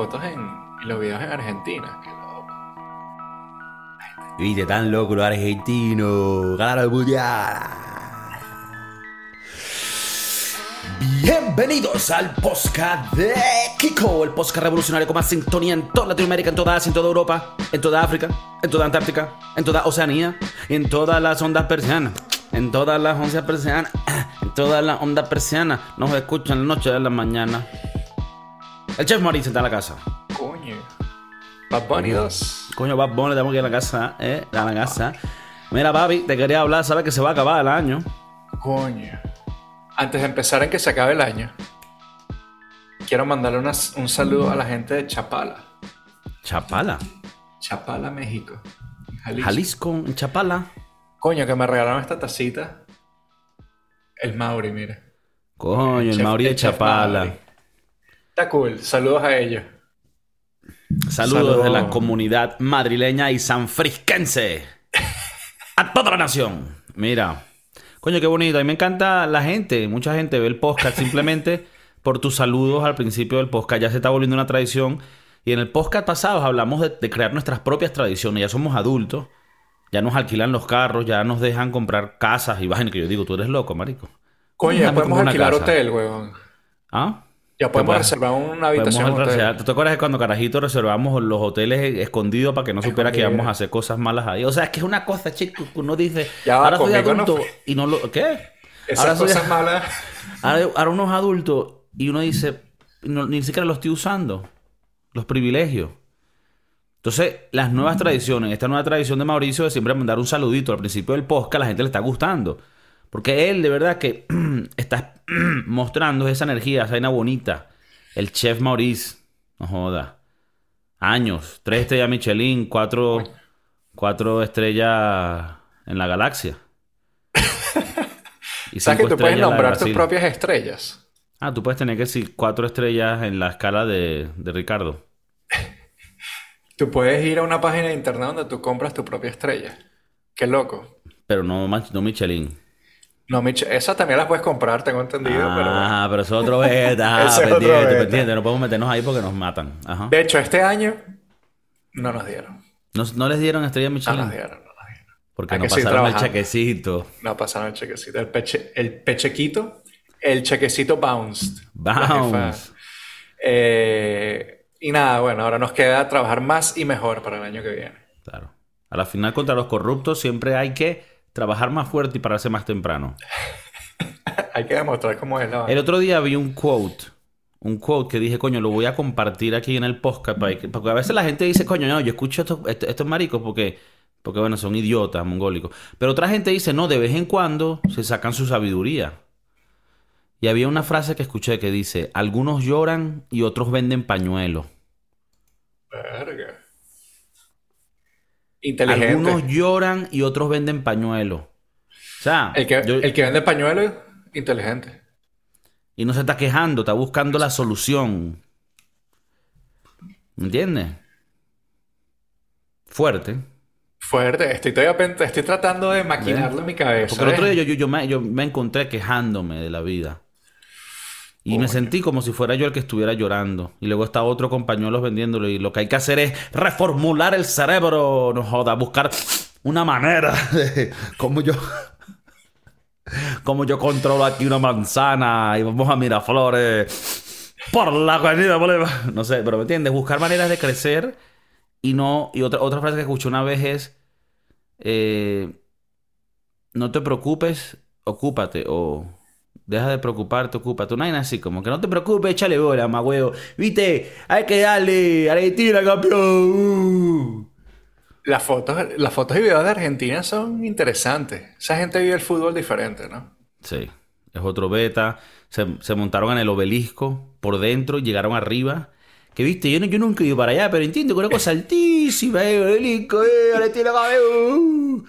fotos en, los videos en Argentina. Qué loco. Viste, tan loco los argentinos. Ganaron el mundial. Bienvenidos al podcast de Kiko, el podcast revolucionario con más sintonía en toda Latinoamérica, en toda Asia, en toda Europa, en toda África, en toda Antártica, en toda Oceanía, en todas las ondas persianas, en todas las ondas persianas, en todas las ondas persianas. Nos escuchan la noche de la mañana. El chef Mauricio está en la casa. Coño. Bad Bunny 2. Coño, Bad Bunny, tenemos que ir a la casa, ¿eh? A la casa. Mira, papi, te quería hablar, sabes que se va a acabar el año. Coño. Antes de empezar en que se acabe el año, quiero mandarle un saludo a la gente de Chapala. Chapala. Chapala, México. Jalisco. Jalisco, en Chapala. Coño, que me regalaron esta tacita. El Mauri, mira. Coño, el chef- Mauri de el Chapala. Mauri. Está cool. Saludos a ellos. Saludos Saludos. de la comunidad madrileña y sanfrisquense. A toda la nación. Mira. Coño, qué bonito. A mí me encanta la gente. Mucha gente ve el podcast simplemente por tus saludos al principio del podcast. Ya se está volviendo una tradición. Y en el podcast pasado hablamos de, de crear nuestras propias tradiciones. Ya somos adultos. Ya nos alquilan los carros. Ya nos dejan comprar casas y vainas. Que yo digo, tú eres loco, marico. Coño, ya podemos alquilar casa. hotel, weón. ¿Ah? Ya podemos Pues, reservar una habitación en hotel. reservar- ¿Tú te acuerdas de cuando Carajito reservamos los hoteles escondidos para que no supiera que íbamos a hacer cosas malas ahí? O sea, es que es una cosa, chico, que uno dice, Ya ahora soy no adulto y no lo... ¿Qué? ahora, Esas soy- cosas malas. ahora, ahora uno es adulto y uno dice, no- ni siquiera lo estoy usando, los privilegios. Entonces, las nuevas tradiciones, esta nueva tradición de Mauricio de siempre mandar un saludito al principio del podcast, a la gente le está gustando. Porque él de verdad que está mostrando esa energía, esa vaina bonita. El chef Maurice, no joda. Años, tres estrellas Michelin, cuatro, cuatro estrellas en la galaxia. Y ¿Sabes que tú puedes nombrar tus propias estrellas? Ah, tú puedes tener que decir cuatro estrellas en la escala de, de Ricardo. Tú puedes ir a una página de internet donde tú compras tu propia estrella. Qué loco. Pero no, no Michelin. No, Mich esa también las puedes comprar, tengo entendido, pero. Ah, pero eso es otro beta. Ah, pendiente, pendiente. No podemos meternos ahí porque nos matan. Ajá. De hecho, este año no nos dieron. ¿No, no les dieron estrella No Michelin? nos dieron, no nos dieron. Porque no pasaron el chequecito. No pasaron el chequecito. El, peche, el pechequito, el chequecito bounced. La Bounce. jefa. Eh, y nada, bueno, ahora nos queda trabajar más y mejor para el año que viene. Claro. A la final contra los corruptos siempre hay que trabajar más fuerte y pararse más temprano. Hay que demostrar cómo es la El otro día vi un quote. Un quote que dije, coño, lo voy a compartir aquí en el podcast. Porque a veces la gente dice, coño, no, yo escucho estos, estos, estos maricos porque, porque, bueno, son idiotas, mongólicos. Pero otra gente dice, no, de vez en cuando se sacan su sabiduría. Y había una frase que escuché que dice, algunos lloran y otros venden pañuelos. Verga. Inteligente. Algunos lloran y otros venden pañuelos. O sea, El que, yo- el que vende pañuelos, inteligente. y no se está quejando, está buscando la solución. ¿Me entiendes? Fuerte. Fuerte. Estoy, todavía estoy tratando de maquinarlo en mi cabeza. Porque el otro día yo, yo, yo me, yo me encontré quejándome de la vida. Y me sentí como si fuera yo el que estuviera llorando. Y luego está otro con pañuelos vendiéndolo. Y lo que hay que hacer es reformular el cerebro. No joda, buscar una manera de cómo yo. Cómo yo controlo aquí una manzana y vamos a Miraflores por la avenida Bolívar. No sé, pero ¿me entiendes? Buscar maneras de crecer y no. Y otra, otra frase que escuché una vez es. eh, no te preocupes, ocúpate. O deja de preocuparte, ocúpate. Una vaina así, como que no te preocupes, échale bola, más huevo. Viste, hay que darle. Argentina, campeón. Uh. Las fotos, las fotos y videos de Argentina son interesantes. Esa gente vive el fútbol diferente, ¿no? Sí, es otro beta. Se, se montaron en el obelisco por dentro llegaron arriba. Que viste, yo, no- yo nunca he ido para allá, pero entiendo que una cosa altísima, eh, obelisco, eh, Argentina, campeón.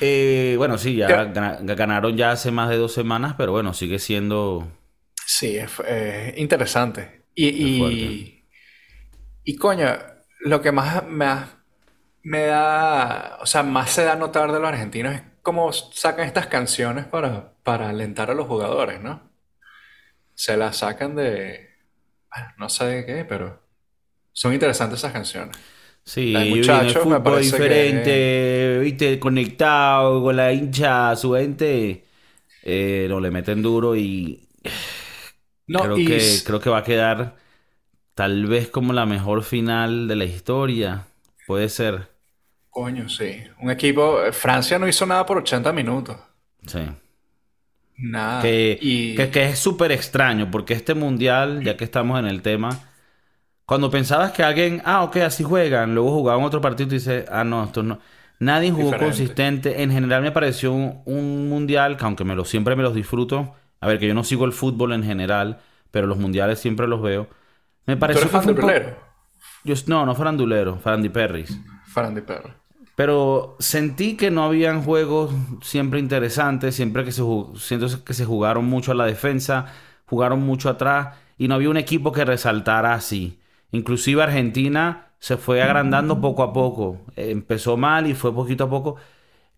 Eh, bueno, sí, ya ganaron ya hace más de dos semanas, pero bueno, sigue siendo. Sí, es eh, interesante. Y, y, coño, lo que más me, da, o sea, más se da a notar de los argentinos es cómo sacan estas canciones para, para alentar a los jugadores, ¿no? Se las sacan de, bueno, no sé de qué, pero Son interesantes esas canciones. Sí, vine me fútbol parece diferente, viste, conectado con la hincha, su gente, eh, no le meten duro y No, creo y que creo que va a quedar tal vez como la mejor final de la historia, puede ser, coño, sí. Un equipo, Francia no hizo nada por 80 minutos. sí. Nada. Que, Y que, que es súper extraño, porque este mundial, ya que estamos en el tema, cuando pensabas que alguien, ah, ok, así juegan, luego jugaban otro partido y dices, ah, no, esto no. Nadie jugó Diferente. consistente. En general me pareció un, un mundial, que aunque me lo, siempre me los disfruto, a ver, que yo no sigo el fútbol en general, pero los mundiales siempre los veo. Me ¿Tú pareció eres que fan? Yo, no, no farandulero, farandiperris. Perro. Pero sentí que no habían juegos siempre interesantes, siempre que se siento que se jugaron mucho a la defensa, jugaron mucho atrás y no había un equipo que resaltara así. Inclusive Argentina se fue agrandando poco a poco. Empezó mal y fue poquito a poco.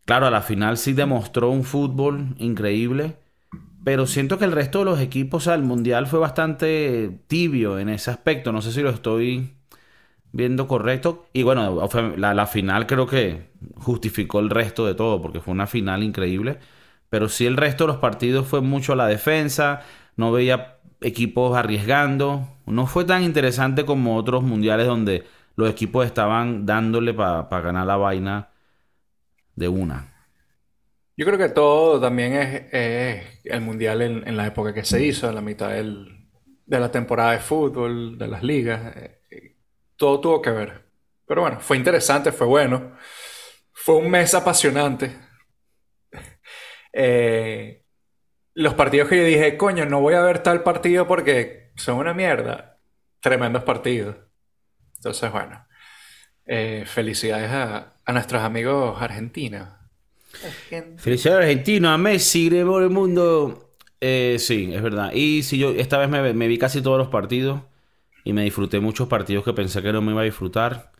Claro, a la final sí demostró un fútbol increíble, pero siento que el resto de los equipos, o sea, el mundial fue bastante tibio en ese aspecto. No sé si lo estoy viendo correcto. Y bueno, la, la final creo que justificó el resto de todo, porque fue una final increíble. Pero sí el resto de los partidos fue mucho a la defensa, no veía equipos arriesgando. No fue tan interesante como otros mundiales donde los equipos estaban dándole para ganar la vaina de una. Yo creo que todo también es, el mundial en, la época que se hizo, en la mitad del- de la temporada de fútbol, de las ligas. eh, todo tuvo que ver. Pero bueno, fue interesante, fue bueno. Fue un mes apasionante. Eh, los partidos que yo dije, coño, no voy a ver tal partido porque son una mierda. Tremendos partidos. Entonces, bueno, eh, felicidades a, nuestros amigos argentinos. Argen- Felicidades argentino, a Messi, de por el mundo. Eh, sí, es verdad. Y si yo esta vez me, me vi casi todos los partidos y me disfruté muchos partidos que pensé que no me iba a disfrutar.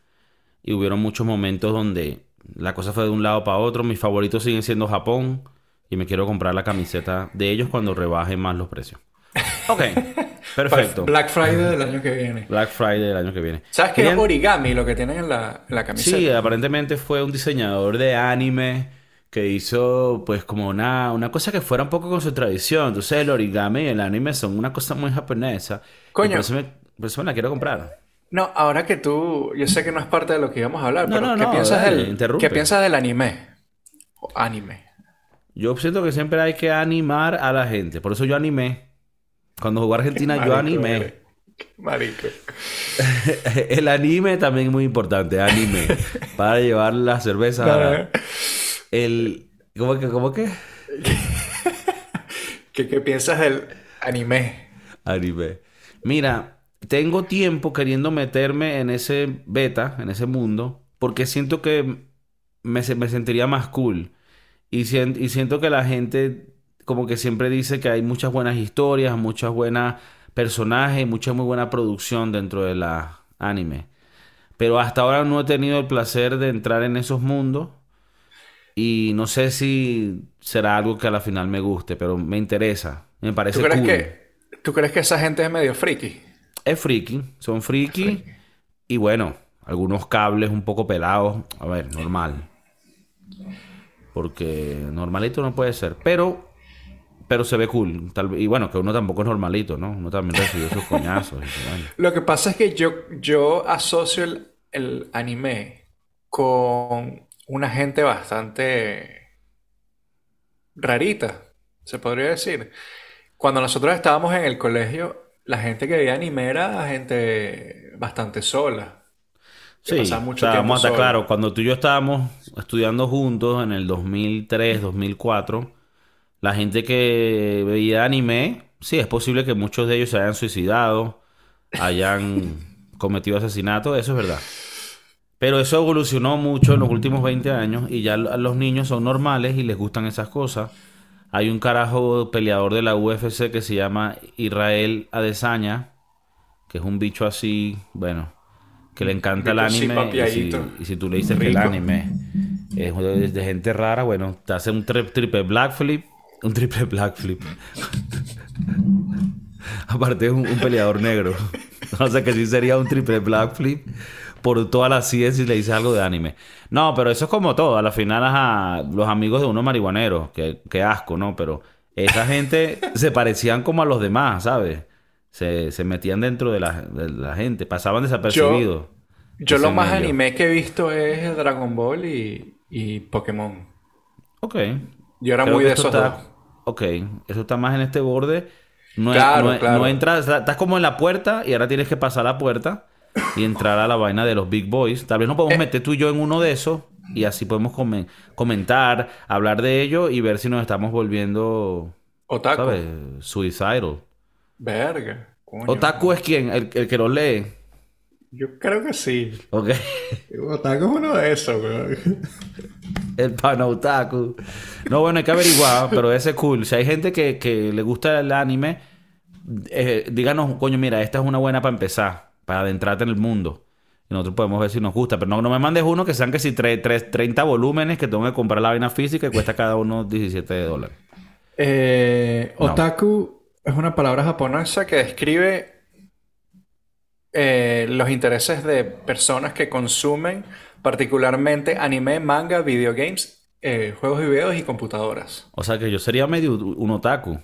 Y hubieron muchos momentos donde la cosa fue de un lado para otro. Mis favoritos siguen siendo Japón y me quiero comprar la camiseta de ellos cuando rebajen más los precios. Ok, perfecto. Black Friday del año que viene. Black Friday del año que viene. ¿Sabes qué es origami lo que tienen en la, en la camiseta? Sí, aparentemente fue un diseñador de anime que hizo pues como una, una cosa que fuera un poco con su tradición. Entonces el origami y el anime son una cosa muy japonesa. Coño. Por eso me, por eso me la quiero comprar. No, ahora que tú, yo sé que no es parte de lo que íbamos a hablar, No, pero no, ¿qué no, piensas dale, del. ¿qué piensas del anime? O anime. Yo siento que siempre hay que animar a la gente. Por eso yo animé. Cuando jugó Argentina yo animé. eres. Marico. El anime también es muy importante. Anime. Para llevar la cerveza. El... ¿Cómo que? ¿Cómo que? ¿Qué, qué piensas del anime? Anime. Mira, tengo tiempo queriendo meterme en ese beta, en ese mundo, porque siento que me, me sentiría más cool. Y, sien- y siento que la gente como que siempre dice que hay muchas buenas historias, muchas buenas personajes, mucha muy buena producción dentro de la anime. Pero hasta ahora no he tenido el placer de entrar en esos mundos. Y no sé si será algo que a la final me guste, pero me interesa. Me parece ¿Tú crees cool. que, ¿tú crees que esa gente es medio friki? Es friki, son friki. Y bueno, algunos cables un poco pelados. A ver, normal. Porque normalito no puede ser. Pero, pero se ve cool. Tal, y bueno, que uno tampoco es normalito, ¿no? Uno también recibió sus coñazos. y. Lo que pasa es que yo, yo asocio el, el anime con una gente bastante rarita, se podría decir. Cuando nosotros estábamos en el colegio, la gente que veía anime era gente bastante sola. Sí, mucho claro, cuando tú y yo estábamos estudiando juntos en el 2003, 2004, la gente que veía anime, sí, es posible que muchos de ellos se hayan suicidado, hayan cometido asesinatos, eso es verdad. Pero eso evolucionó mucho en los últimos 20 años y ya los niños son normales y les gustan esas cosas. Hay un carajo peleador de la UFC que se llama Israel Adesanya, que es un bicho así, bueno, que le encanta el anime. Y si, y si tú le dices que el anime es de, gente rara, bueno, te hace un tri- triple black flip, un triple black flip. Aparte es un, un peleador negro. o sea que sí sería un triple black flip por toda la ciencia y le dices algo de anime. No, pero eso es como todo. A la final, los amigos de uno marihuanero, que, que asco, ¿no? Pero esa gente se parecían como a los demás, ¿sabes? Se, se metían dentro de la, de la gente, pasaban desapercibidos. Yo lo Ese más medio. anime que he visto es Dragon Ball y, y Pokémon. Ok. Yo era Creo muy de esos está- dos. Ok, eso está más en este borde. No, Claro, no, claro. no entras, estás como en la puerta y ahora tienes que pasar la puerta y entrar a la vaina de los Big Boys. Tal vez nos Eh. podemos meter tú y yo en uno de esos y así podemos come- comentar, hablar de ello y ver si nos estamos volviendo, Otaku. ¿sabes? Suicidal. Verga. coño. Otaku es quien, el, el que lo lee. Yo creo que sí. Ok. Otaku es uno de esos, weón. El panautaku. No, bueno, hay que averiguar, pero ese es cool. Si hay gente que, que le gusta el anime, eh, díganos, coño, mira, esta es una buena para empezar, para adentrarte en el mundo. Y nosotros podemos ver si nos gusta. Pero no, no me mandes uno que sean que si tre- tres- 30 volúmenes que tengo que comprar la vaina física y cuesta cada uno 17 dólares. Eh, No. Otaku es una palabra japonesa que describe eh, los intereses de personas que consumen particularmente anime, manga, videogames, eh, juegos y videos y computadoras. O sea que yo sería medio un otaku.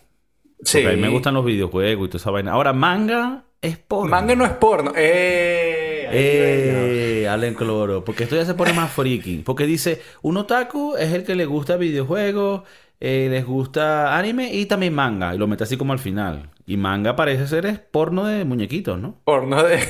Sí. Porque a mí me gustan los videojuegos y toda esa vaina. Ahora, manga es por. Manga no es porno. ¡Eh! Eh, Allen Cloro. Porque esto ya se pone más freaky. Porque dice, un otaku es el que le gusta videojuegos, eh, les gusta anime y también manga. Y lo mete así como al final. Y manga parece ser es porno de muñequitos, ¿no? Porno de,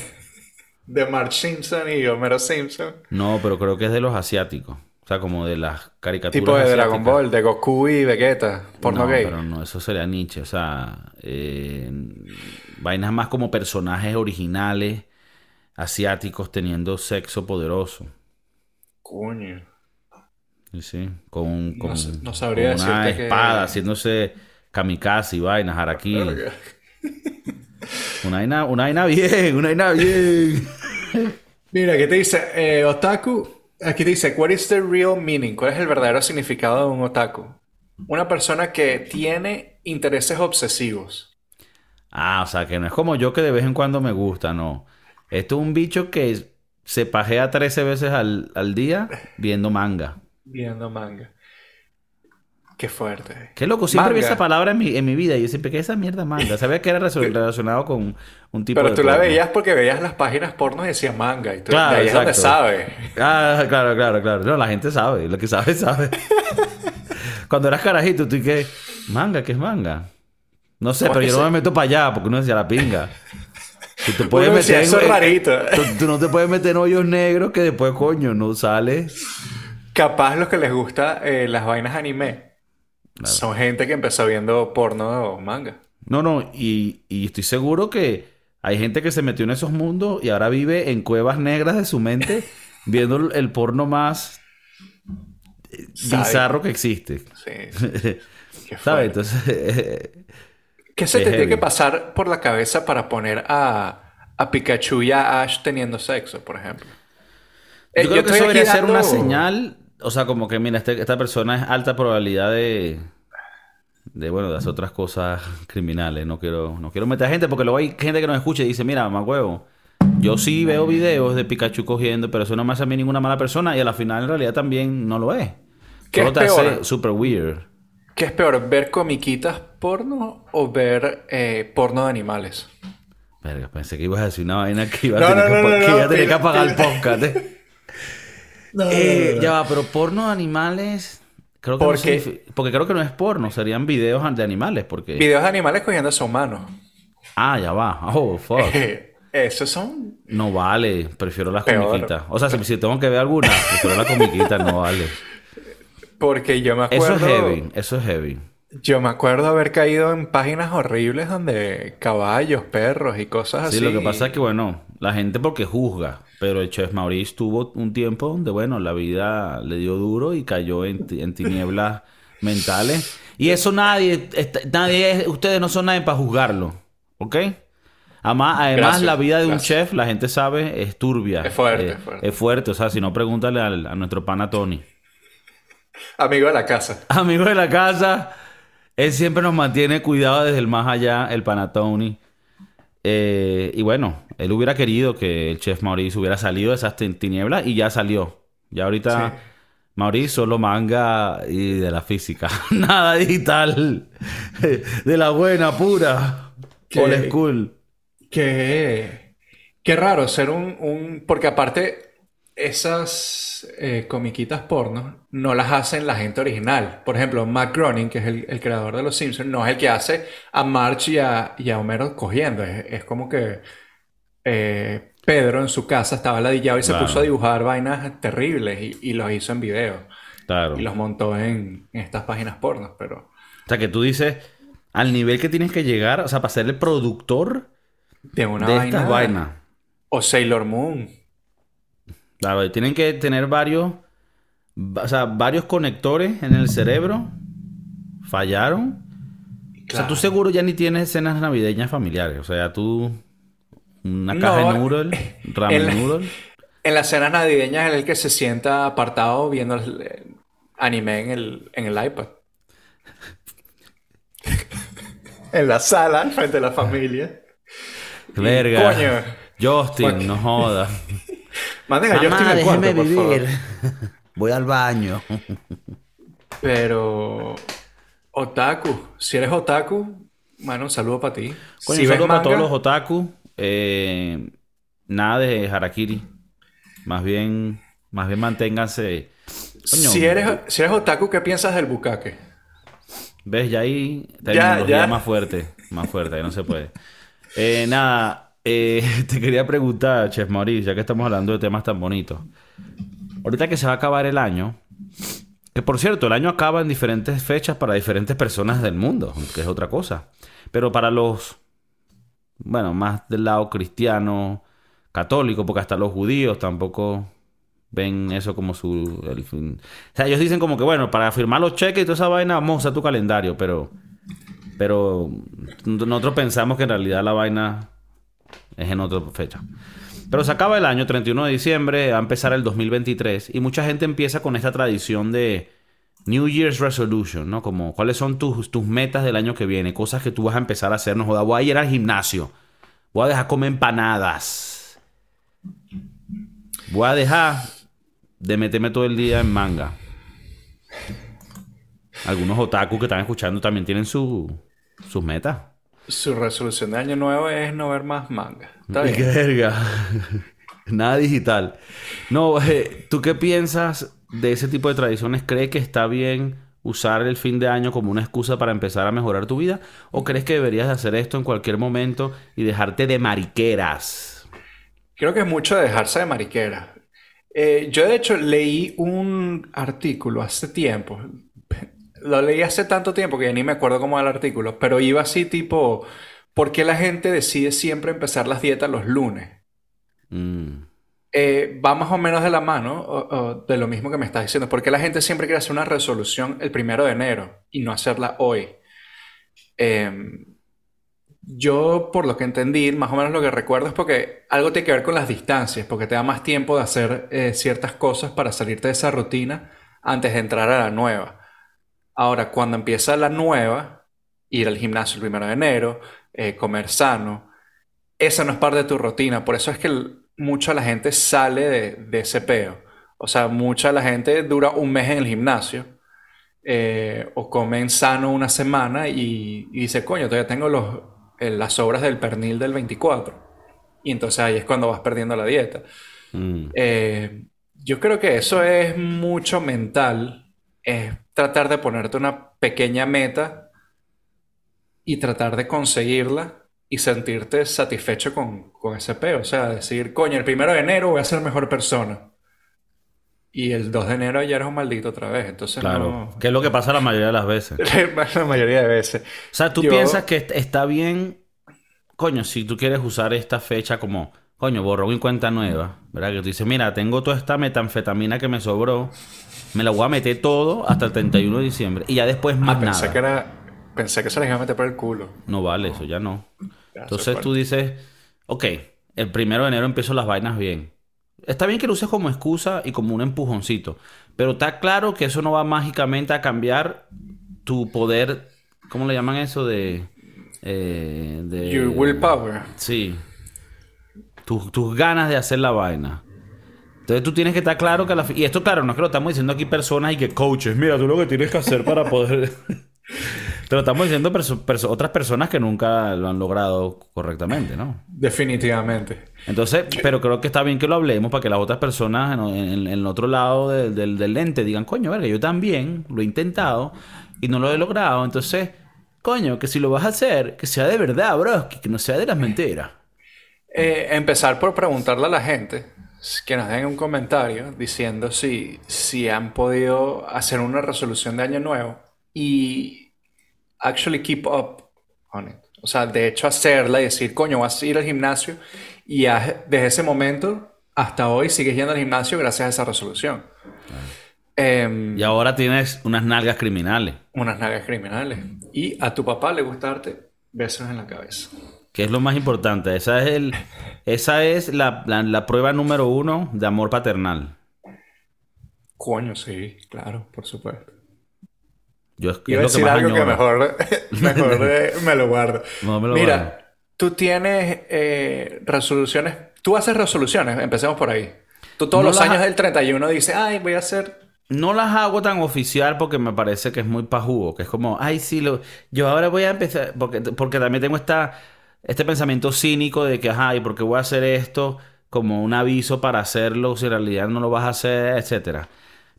de Marge Simpson y Homero Simpson. No, pero creo que es de los asiáticos. O sea, como de las caricaturas Tipo de Dragon. Ball, de Goku y Vegeta. Porno no, gay. pero no, eso sería Nietzsche. O sea, eh, vainas más como personajes originales asiáticos teniendo sexo poderoso. Coño. Sí. Con, con, No sabría con una que- espada, haciéndose kamikaze y vainas, harakiri. Una vaina, una vaina bien, una vaina bien. Mira, ¿qué te dice? Eh, otaku. Aquí te dice, what is the real meaning? ¿Cuál es el verdadero significado de un otaku? Una persona que tiene intereses obsesivos. Ah, o sea, que no es como yo que de vez en cuando me gusta, no. Esto es un bicho que se pajea 13 veces al, al día viendo manga. Viendo manga. Qué fuerte. Qué loco, siempre vi Manga. esa palabra en mi, en mi vida y yo siempre, ¿qué es esa mierda manga? Sabía que era relacionado con un tipo Pero de tú la veías porque veías las páginas porno y decías manga. Y tú, Claro, de ahí es donde sabes. Ah, claro, claro, claro. No, la gente sabe. Lo que sabe, sabe. Cuando eras carajito, tú y. Manga, ¿qué es manga? No sé, ¿Cómo pero yo que no me meto para allá porque uno decía la pinga. Tú te puedes decía, meter eso es en- rarito. Tú, tú no te puedes meter en hoyos negros que después, coño, no sale. Capaz los que les gusta eh, las vainas anime son gente que empezó viendo porno o manga. No, no, y, y estoy seguro que hay gente que se metió en esos mundos y ahora vive en cuevas negras de su mente viendo el- porno más eh, bizarro que existe. Sí. ¿Sabes? Entonces, ¿Qué se te tiene que pasar por la cabeza para poner a, a Pikachu y a Ash teniendo sexo, por ejemplo? Eh, Yo creo que eso debería ser una señal, o sea, como que, mira, este- esta persona es alta probabilidad de, de, bueno, de hacer otras cosas criminales. No quiero, no quiero meter gente porque luego hay gente que nos escucha y dice, mira, mamá huevo, yo sí veo videos de Pikachu cogiendo, pero eso no me hace a mí ninguna mala persona y a la final en realidad también no lo es. ¿Qué es peor? super weird. ¿Qué es peor, ver comiquitas porno o ver eh, porno de animales? Verga, pensé que ibas a decir una vaina que iba a tener, no, que, no, que iba a tener que apagar el podcast. ¿eh? Eh, Ya va, pero porno de animales. Creo que no ¿Por qué? signifi- porque creo que no es porno, serían videos de animales. Porque. Videos de animales cogiendo a su mano. Ah, ya va. Oh, fuck. Esos son... No vale. Prefiero las Peor. comiquitas. O sea, si, si tengo que ver alguna, prefiero las comiquitas, no vale. Porque yo me Eso acuerdo... es heavy. Eso es heavy. Yo me acuerdo haber caído en páginas horribles donde caballos, perros y cosas Sí, así. lo que pasa es que, bueno, la gente porque juzga. Pero el chef Maurice tuvo un tiempo donde, bueno, la vida le dio duro y cayó en, en tinieblas mentales. Y eso nadie, nadie es- ustedes no son nadie para juzgarlo. ¿Ok? Además, además la vida de un chef, la gente sabe, es turbia. Es fuerte, Eh, es fuerte. Es fuerte. O sea, si no, pregúntale al- a nuestro pana Tony. Amigo de la casa. Amigo de la casa, él siempre nos mantiene cuidado desde el más allá, el pana Tony. Eh, y bueno, él hubiera querido que el chef Maurice hubiera salido de esas tin- tinieblas y ya salió. Ya ahorita Sí. Maurice solo manga y de la física. Nada digital. De la buena, pura. Que- Old school. Qué, qué raro ser un, un- Porque aparte, esas eh, comiquitas porno no las hacen la gente original. Por ejemplo, Matt Groening, que es el, el creador de Los Simpsons, no es el que hace a Marge y a, y a Homero cogiendo. Es, es como que eh, Pedro en su casa estaba ladillado y se Claro. puso a dibujar vainas terribles y, y los hizo en video. Claro. Y los montó en, en estas páginas porno, pero... O sea, que tú dices, al nivel que tienes que llegar, o sea, para ser el productor De una de vaina... estas vainas. O Sailor Moon. Claro, y tienen que tener varios, o sea, varios conectores en el cerebro. Fallaron. O sea, tú seguro ya ni tienes escenas navideñas familiares. O sea, tú una No, caja de noodle, ramen el- noodle. En las cenas navideñas es el que se sienta apartado viendo el, el anime en el, en el iPad. en la sala, frente a la familia. Verga. Coño, Justin, no jodas. cuarto, favor. Voy al baño. Pero... Otaku. Si eres otaku, bueno, un saludo para ti. Coño, si un saludo para todos los otaku. Eh, nada de harakiri. Más bien, más bien manténganse. Coño, si eres, si eres otaku, ¿qué piensas del bukake? ¿Ves? Ya ahí Ya, ya. más fuerte. Más fuerte, ahí no se puede. Eh, nada, eh, te quería preguntar, Chef Maurice, ya que estamos hablando de temas tan bonitos. Ahorita que se va a acabar el año, que por cierto, el año acaba en diferentes fechas para diferentes personas del mundo, que es otra cosa. Pero para los, bueno, más del lado cristiano, católico, porque hasta los judíos tampoco ven eso como su... O sea, ellos dicen como que, bueno, para firmar los cheques y toda esa vaina, vamos a tu calendario, pero... Pero nosotros pensamos que en realidad la vaina es en otra fecha. Pero se acaba el año, 31 de diciembre, va a empezar el 2023 y mucha gente empieza con esta tradición de New Year's Resolution, ¿no? Como cuáles son tus, tus metas del año que viene, cosas que tú vas a empezar a hacer. No joda, voy a ir al gimnasio, voy a dejar comer empanadas, voy a dejar de meterme todo el día en manga. Algunos otaku que están escuchando también tienen su, sus metas. Su resolución de año nuevo es no ver más manga. Está qué verga. Nada digital. No, eh, ¿tú qué piensas de ese tipo de tradiciones? ¿Crees que está bien usar el fin de año como una excusa para empezar a mejorar tu vida? ¿O crees que deberías hacer esto en cualquier momento y dejarte de mariqueras? Creo que es mucho de dejarse de mariquera. Eh, yo de hecho leí un artículo hace tiempo. Lo leí hace tanto tiempo que ya ni me acuerdo cómo era el artículo, pero iba así tipo, ¿por qué la gente decide siempre empezar las dietas los lunes? Mm, Eh, va más o menos de la mano o- o de lo mismo que me estás diciendo. ¿Por qué la gente siempre quiere hacer una resolución el primero de enero y no hacerla hoy? Em, yo, por lo que entendí, más o menos lo que recuerdo es porque algo tiene que ver con las distancias, porque te da más tiempo de hacer eh, ciertas cosas para salirte de esa rutina antes de entrar a la nueva. Ahora, cuando empieza la nueva, ir al gimnasio el primero de enero, eh, comer sano, esa no es parte de tu rutina. Por eso es que el- mucha la gente sale de, de ese peo. O sea, mucha la gente dura un mes en el gimnasio eh, o comen sano una semana y, y dice, coño, todavía tengo los, eh, las sobras del pernil del 24. Y entonces ahí es cuando vas perdiendo la dieta. mm. Eh, yo creo que eso es mucho mental, es tratar de ponerte una pequeña meta y tratar de conseguirla y sentirte satisfecho con, con ese peo. O sea, decir, coño, el primero de enero voy a ser mejor persona. Y el 2 de enero ya eres un maldito otra vez. Entonces Claro. no... Que es lo que pasa la mayoría de las veces. La mayoría de veces. O sea, tú Yo- piensas que est- está bien, coño, si tú quieres usar esta fecha como, coño, borrón y cuenta nueva, ¿verdad? Que tú dices, mira, tengo toda esta metanfetamina que me sobró, me la voy a meter todo hasta el 31 de diciembre y ya después más Ah, pensé nada. que era... Pensé que se les iba a meter por el culo. No vale, eso ya no. Ya, Entonces tú dices, ok, el primero de enero empiezo las vainas bien. Está bien que lo uses como excusa y como un empujoncito, pero está claro que eso no va mágicamente a cambiar tu poder, ¿cómo le llaman eso? De eh, de... Your willpower. Sí. Tus, tus ganas de hacer la vaina. Entonces tú tienes que estar claro que la... Y esto, claro, no es que lo estamos diciendo aquí personas y que coaches. Mira, tú lo que tienes que hacer para poder... Te lo estamos diciendo perso- perso- otras personas que nunca lo han logrado correctamente, ¿no? Definitivamente. Entonces, pero creo que está bien que lo hablemos para que las otras personas en, en- en el otro lado del, lente digan, coño, verga, yo también lo he intentado y no lo he logrado. Entonces, coño, que si lo vas a hacer, que sea de verdad, bro, que, que no sea de las mentiras. Eh, empezar por preguntarle a la gente que nos den un comentario diciendo si, si han podido hacer una resolución de año nuevo y actually keep up on it. O sea, de hecho hacerla y decir, coño, vas a ir al gimnasio y haz- desde ese momento hasta hoy sigues yendo al gimnasio gracias a esa resolución. Em, Y ahora tienes unas nalgas criminales, unas nalgas criminales. Y a tu papá le gusta darte besos en la cabeza. Que es lo más importante. Esa es, el, esa es la, la- la prueba número uno de amor paternal. Coño, sí, claro, por supuesto. Yo es, Iba a decir algo que mejor, mejor eh, me lo guardo. No, me lo Mira, guardo. tú tienes eh, resoluciones. Tú haces resoluciones, empecemos por ahí. Tú todos No los años ha- del 31 dices, ay, voy a hacer. No las hago tan oficial porque me parece que es muy pajugo, que es como, ay, sí, lo, yo ahora voy a empezar, porque, porque también tengo esta, este pensamiento cínico de que, ajá, ¿y por qué voy a hacer esto como un aviso para hacerlo si en realidad no lo vas a hacer, etcétera?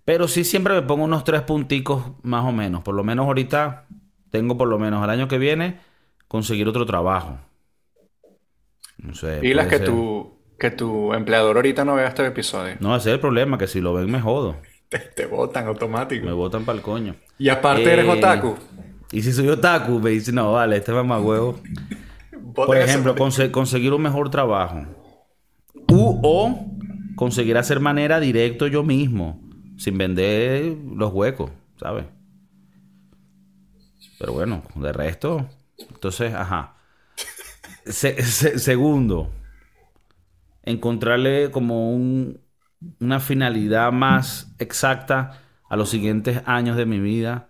Pero sí siempre me pongo unos tres punticos más o menos, por lo menos ahorita tengo por lo menos el año que viene conseguir otro trabajo. No sé. Y las que ser. tu, que tu empleador ahorita no vea este episodio. No, ese es el problema, que si lo ven me jodo, Te, te botan automático. me botan para el coño. Y aparte eres Eh, otaku. Y si soy otaku, me dice, no, vale, este mamá huevo. Por ejemplo, conse- conseguir un mejor trabajo. U o conseguir hacer manera directo yo mismo, sin vender los huecos, ¿sabes? Pero bueno, de resto, entonces, ajá. Se- se- segundo, encontrarle como un- una finalidad más exacta a los siguientes años de mi vida,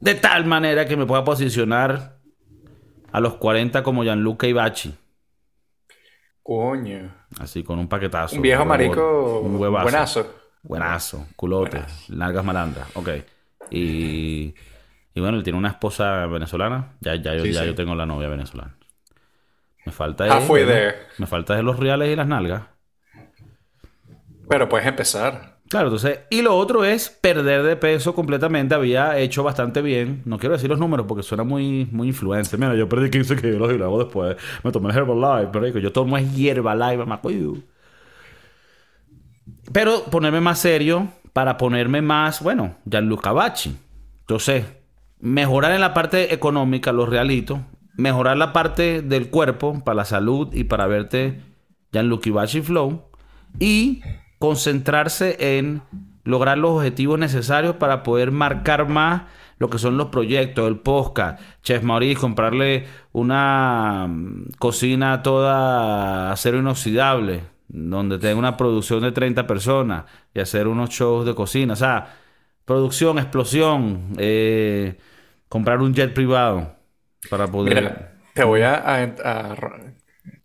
de tal manera que me pueda posicionar a los 40 como Gianluca Ibachi. Coño. Así con un paquetazo. Un viejo marico Un huevazo. buenazo. Buenazo. Culote. Largas malandras. Ok. Y, y bueno, él tiene una esposa venezolana. Ya, ya, yo, Sí, ya sí. yo tengo la novia venezolana. Me falta Halfway de, there. Me falta de los reales y las nalgas. Pero puedes empezar. Claro, entonces, y lo otro es perder de peso completamente. Había hecho bastante bien. No quiero decir los números porque suena muy, muy influencer. Mira, yo perdí 15 kilos y luego después me tomé Herbalife. Pero yo tomo es Herbalife, acuerdo. Pero ponerme más serio para ponerme más, bueno, Gianluca Bacci. Entonces, mejorar en la parte económica, los realitos. Mejorar la parte del cuerpo para la salud y para verte Gianluca Bacci Flow. Y concentrarse en lograr los objetivos necesarios para poder marcar más lo que son los proyectos, el podcast, Chef Maurice, comprarle una mm, cocina toda acero inoxidable, donde tenga una producción de 30 personas y hacer unos shows de cocina. O sea, producción, explosión, eh, comprar un jet privado para poder... Mira, te voy a, a- a-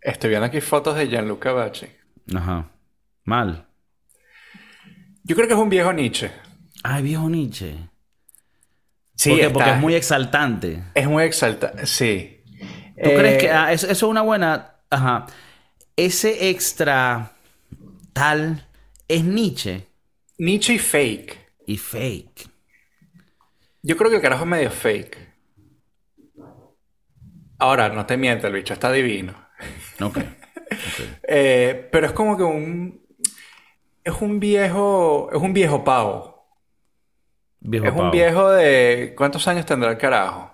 Estoy viendo aquí fotos de Gianluca Bacci. Ajá. Mal. Yo creo que es un viejo Nietzsche. Ay, viejo Nietzsche. Sí, porque, está- porque es muy exaltante. Es muy exaltado. Sí. ¿Tú Eh, crees que ah, eso, eso es una buena... Ajá. Ese extra tal es Nietzsche Nietzsche y fake. y fake. Yo creo que el carajo es medio fake. Ahora, no te mientes, el bicho está divino. Ok. Eh, pero es como que un. Es un viejo. Es un viejo pavo. Viejo es un viejo de. ¿Cuántos años tendrá el carajo?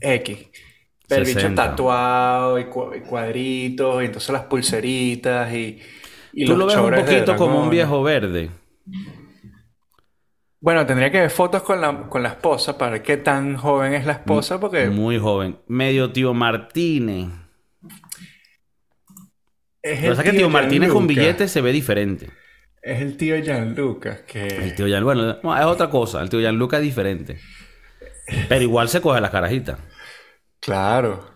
X. Pero el bicho 60. tatuado y, cua- y cuadritos, y entonces las pulseritas y. y Tú los lo ves un poquito como un viejo verde. Bueno, tendría que ver fotos con la, con la esposa para ver qué tan joven es la esposa, porque Muy joven. Medio tío Martínez. Es Lo que pasa es que tío Martínez con Gianluca. billetes se ve diferente. Es el tío Gianluca, que... El tío Gian... Bueno, no, es otra cosa. El tío Gianluca es diferente. Pero igual se coge las carajitas. Claro.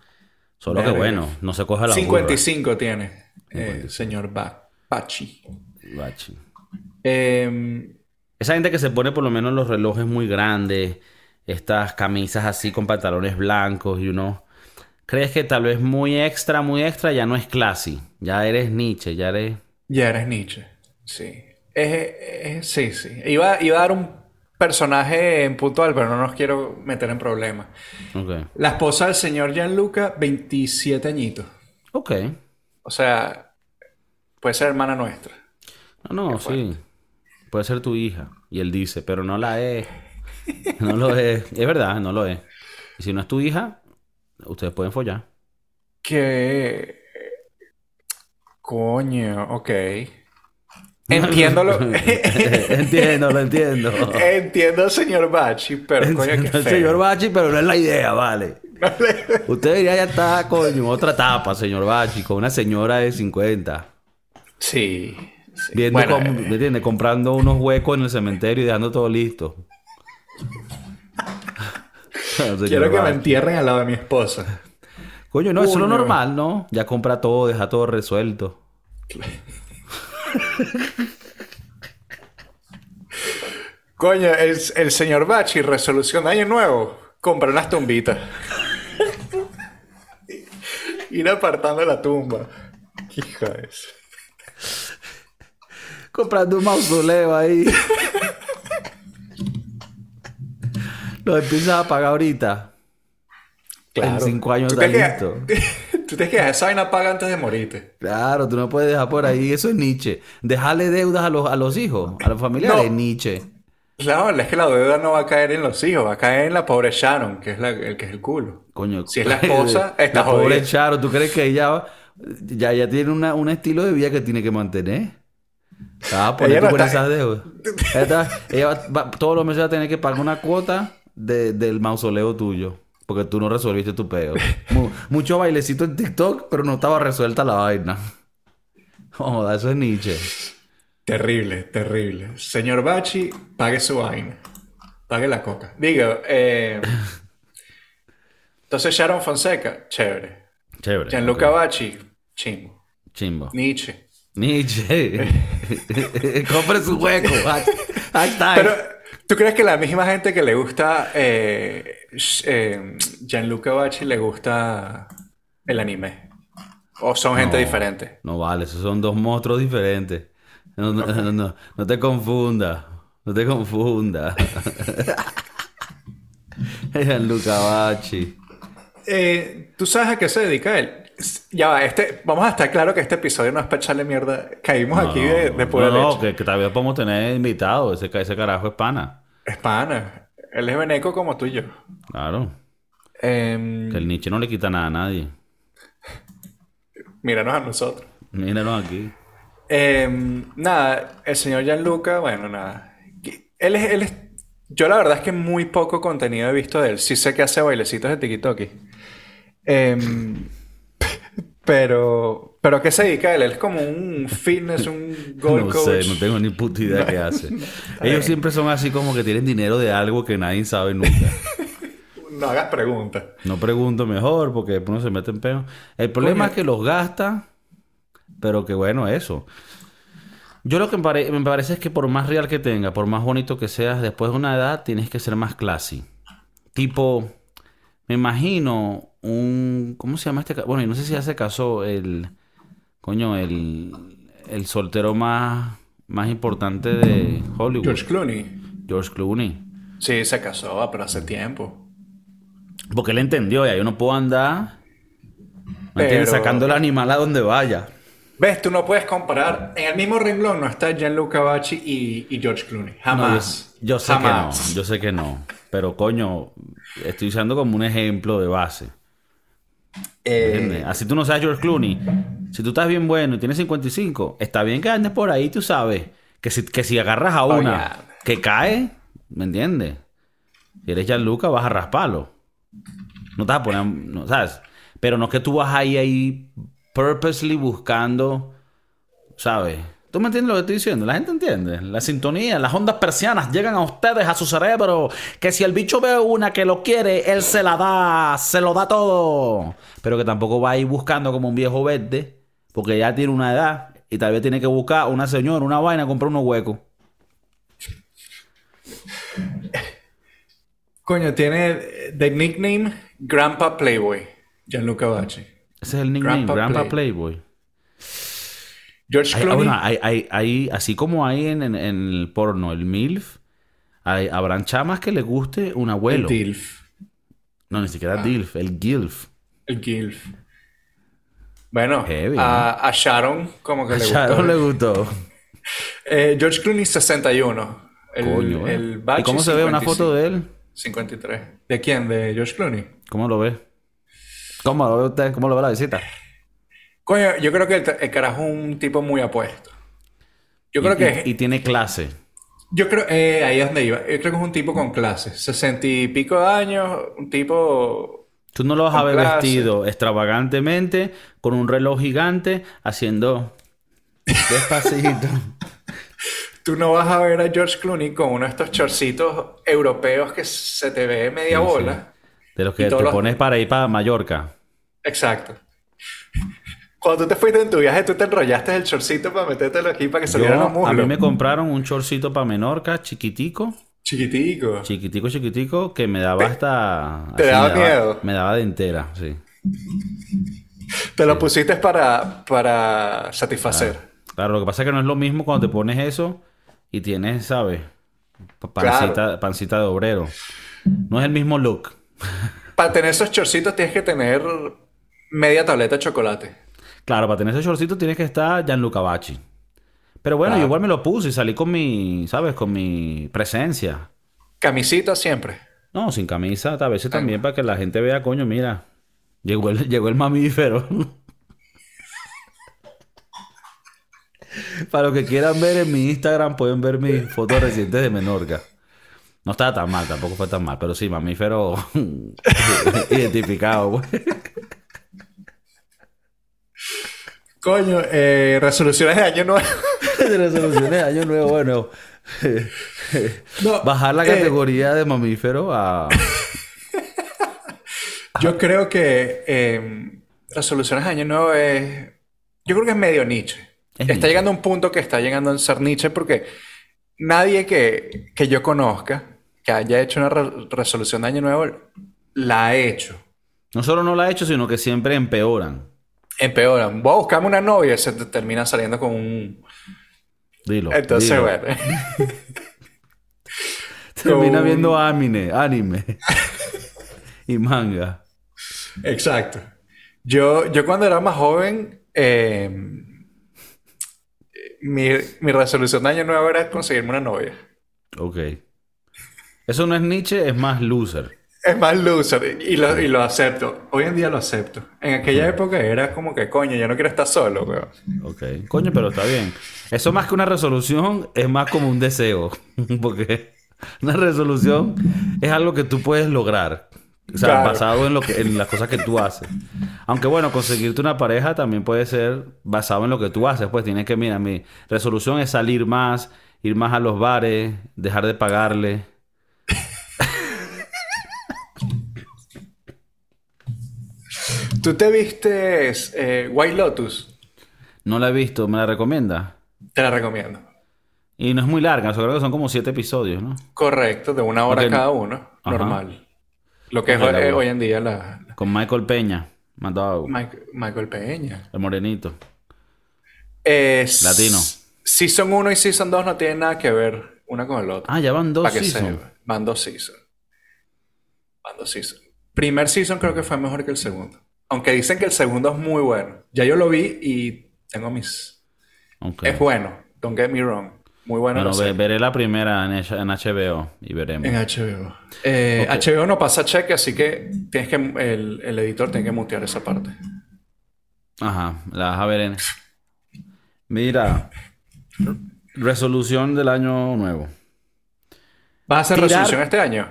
Solo que bueno, no se coge la 55 tiene el señor ba Bachi. burra, bachi. Em, Esa gente que se pone por lo menos los relojes muy grandes, estas camisas así con pantalones blancos y uno... ¿Crees que tal vez muy extra, muy extra ya no es classy? Ya eres Nietzsche, ya eres... ya eres Nietzsche. Sí. Es- es- sí, sí. Iba, iba a dar un personaje en puntual, pero no nos quiero meter en problemas. La esposa del señor Gianluca, 27 añitos. Ok. O sea, puede ser hermana nuestra. No, no, sí. Puede ser tu hija. Y él dice, pero no la es. No lo es. Es verdad, no lo es. Y si no es tu hija, ustedes pueden follar. Que... Coño, ok. Entiendo lo... entiendo, lo entiendo. Entiendo al señor Bachi, pero coño, qué Entiendo feo. señor Bachi, pero no es la idea, vale. Usted debería ya estar, coño, otra etapa, señor Bachi, con una señora de 50. Sí. sí. Viendo Bueno, cómo- eh, ¿me entiendes? Comprando unos huecos en el cementerio y dejando todo listo. Quiero que me Bachi. entierren al lado de mi esposa. Coño, no, eso es lo normal, ¿no? Ya compra todo, deja todo resuelto. Coño, el, el señor Bachi, resolución de año nuevo, compra unas tumbitas. Ir apartando la tumba. Hija de eso. Comprando un mausoleo ahí. Lo empiezas a pagar ahorita. En cinco años ¿Tú está te listo. Tú te quedas, esa vaina paga antes de morirte. Claro, tú no puedes dejar por ahí. Eso es Nietzsche. Dejarle deudas a los, a los hijos, a los familiares, No. Nietzsche. Claro, es que la deuda no va a caer en los hijos, va a caer en la pobre Sharon, que es la- el que es el culo. Coño. Si es la esposa, está La pobre. Charo, ¿tú crees que ella ya, ya tiene una- un estilo de vida que tiene que mantener? Ah, Ella poner no con esas deudas. Ella, está- ella va- va- todos los meses va a tener que pagar una cuota de- del mausoleo tuyo. Porque tú no resolviste tu. Mu- mucho bailecito en TikTok, pero no estaba resuelta la vaina. Joda, eso es Nietzsche. Terrible, terrible. Señor Bachi, pague su vaina. Pague la coca. Digo, eh, entonces Sharon Fonseca, chévere. Chévere. Gianluca ok. Bachi, chimbo. Chimbo. Nietzsche. Nietzsche. Compre su hueco. Hashtag. Pero, ¿tú crees que la misma gente que le gusta eh, eh, Gianluca Bachi le gusta el anime? ¿O son gente diferente? No vale, esos son dos monstruos diferentes. No, no, no, no, no te confundas. No te confundas. Gianluca Bachi. Eh, ¿Tú sabes a qué se dedica él? Ya va, este, vamos a estar claro que este episodio no es para echarle mierda. Caímos aquí de, de pura no, no, leche. que, que vez podemos tener invitado. Ese, ese carajo es pana. Es pana. Él es veneco como tú y yo. Claro. Em, Que el Nietzsche no le quita nada a nadie. míranos a nosotros. Míranos aquí. Em, nada, el señor Gianluca, bueno, nada. Él es, él es, yo la verdad es que muy poco contenido he visto de él. Sí sé que hace bailecitos de TikTok. Em, pero, pero ¿a qué se dedica él? Él es como un fitness, un goal No coach. sé, no tengo ni puta idea qué hace. Ellos siempre son así como que tienen dinero de algo que nadie sabe nunca. No hagas preguntas. No pregunto mejor porque después uno se mete en peo. El problema es que los gasta, pero que bueno, eso. Yo lo que me, pare- me parece es que por más real que tenga, por más bonito que seas, después de una edad tienes que ser más classy. Tipo, me imagino un... ¿Cómo se llama este? Bueno, y no sé si ya se casó el... Coño, el... El soltero más, más importante de Hollywood. George Clooney. George Clooney. Sí, se casó, pero hace tiempo. Porque él entendió, ya yo no puedo andar ¿me entiendes? Pero- sacando el animal a donde vaya. ¿Ves? Tú no puedes comparar. En el mismo renglón no está Gianluca Bachi y, y George Clooney. No, Jamás. yo, yo sé Jamás. que no, yo sé que no. Pero coño, estoy usando como un ejemplo de base. Eh. Así tú no sabes George Clooney. Si tú estás bien bueno y tienes 55, está bien que andes por ahí, tú sabes. Que si, que si agarras a una que cae, ¿me entiendes? Si eres Gianluca, vas a rasparlo. No te vas a poner, no, ¿sabes? Pero no es que tú vas ahí, ahí, purposely buscando, ¿sabes? ¿Tú me entiendes lo que estoy diciendo? La gente entiende. La sintonía, las ondas persianas llegan a ustedes, a su cerebro. Que si el bicho ve una que lo quiere, él se la da, se lo da todo. Pero que tampoco va a ir buscando como un viejo verde, porque ya tiene una edad y tal vez tiene que buscar una señora, una vaina, comprar unos huecos. Coño, tiene de nickname Grandpa Playboy, Gianluca Bacci. Ese es el nickname, Grandpa Grandpa, Play. Playboy. George Hay- ah, Clooney. bueno, hay, hay- hay- así como hay en, en- en el porno, el MILF, hay, habrán chamas que les guste un el abuelo. DILF. No, ni siquiera DILF, el GILF. El GILF. Bueno, Heavy, a, a Sharon como que A le Sharon gustó. le gustó. Eh, George Clooney 61. El, Coño, ¿eh? el ¿Y cómo se ve una 55. foto de él? 53. ¿De quién? ¿De George Clooney? ¿Cómo lo ve? ¿Cómo lo ve usted? ¿Cómo lo ve la visita? Coño, yo creo que el, el carajo es un tipo muy apuesto. Yo creo que... y, y tiene clase. Yo creo... eh, ahí es donde iba. Yo creo que es un tipo con clase. Sesenta y pico de años. Un tipo... Tú no lo vas a ver clase. vestido extravagantemente, con un reloj gigante, haciendo despacito. Tú no vas a ver a George Clooney con uno de estos chorcitos europeos que se te ve media Sí, sí. bola. De los que te los- pones para ir para Mallorca. Exacto. Cuando tú te fuiste en tu viaje, tú te enrollaste el chorcito para metértelo aquí para que salieran los Yo, a muslos. mí me compraron un chorcito para Menorca, chiquitico, Chiquitico. chiquitico, chiquitico, que me daba hasta... te daba me miedo. Me daba de entera, sí. Te lo pusiste para, para satisfacer. Claro, lo que pasa es que no es lo mismo cuando te pones eso y tienes, ¿sabes? Pa- Pancita, pancita de obrero. No es el mismo look. Para tener esos chorcitos tienes que tener media tableta de chocolate. Claro, para tener ese shortcito tienes que estar Gianluca Bacci. Pero bueno, Claro. yo igual me lo puse y salí con mi, ¿sabes? Con mi presencia. Camisita siempre. No, sin camisa, a veces también para que la gente vea, coño, mira, llegó el, llegó el mamífero. para los que quieran ver en mi Instagram, pueden ver mis fotos recientes de Menorca. No estaba tan mal, tampoco fue tan mal, pero sí, mamífero identificado. pues. Coño, eh, resoluciones de año nuevo. resoluciones de año nuevo, bueno. No, Bajar la eh, categoría de mamífero a... Yo creo que eh, resoluciones de año nuevo es. Yo creo que es medio Nietzsche. Es está Nietzsche. llegando a un punto que está llegando a ser Nietzsche porque nadie que, que yo conozca que haya hecho una re- resolución de año nuevo la ha hecho. No solo no la ha hecho, sino que siempre empeoran. Empeoran. Voy a buscarme una novia y se te termina saliendo con un. Dilo. Entonces, dilo. bueno. Termina viendo anime, anime. y manga. Exacto. Yo, yo cuando era más joven, eh, mi, mi resolución de año nuevo era conseguirme una novia. Ok. Eso no es Nietzsche, es más loser. Es más loser y lo, y lo acepto. Hoy en día lo acepto. En aquella época era como que, coño, yo no quiero estar solo, weón. Ok. Coño, pero está bien. Eso más que una resolución es más como un deseo. Porque una resolución es algo que tú puedes lograr. O sea, Claro. basado en, lo que, en las cosas que tú haces. Aunque bueno, conseguirte una pareja también puede ser basado en lo que tú haces. Pues tienes que, mira, mi resolución es salir más, ir más a los bares, dejar de pagarle. ¿Tú te viste eh, White Lotus? No la he visto, ¿me la recomienda? Te la recomiendo. Y no es muy larga, yo creo que son como siete episodios, ¿no? Correcto, de una hora cada uno. Ajá. Normal. Lo que es hoy en día la, Con Michael Peña, mandado Mike- Michael Peña. el morenito. Es- Latino. Season 1 y Season 2 no tienen nada que ver una con el otro. Ah, ya van dos seasons. Van dos seasons. Van dos seasons. Primer season creo que fue mejor que el segundo. Aunque dicen que el segundo es muy bueno. Ya yo lo vi y tengo mis... Es bueno. Don't get me wrong. Muy bueno. Bueno, la ve- veré la primera en, HBO y veremos. En HBO. Eh. HBO no pasa cheque, así que tienes que el, el editor tiene que mutear esa parte. Ajá, la vas a ver en... Mira, resolución del año nuevo. ¿Vas a hacer Tirar- resolución este año?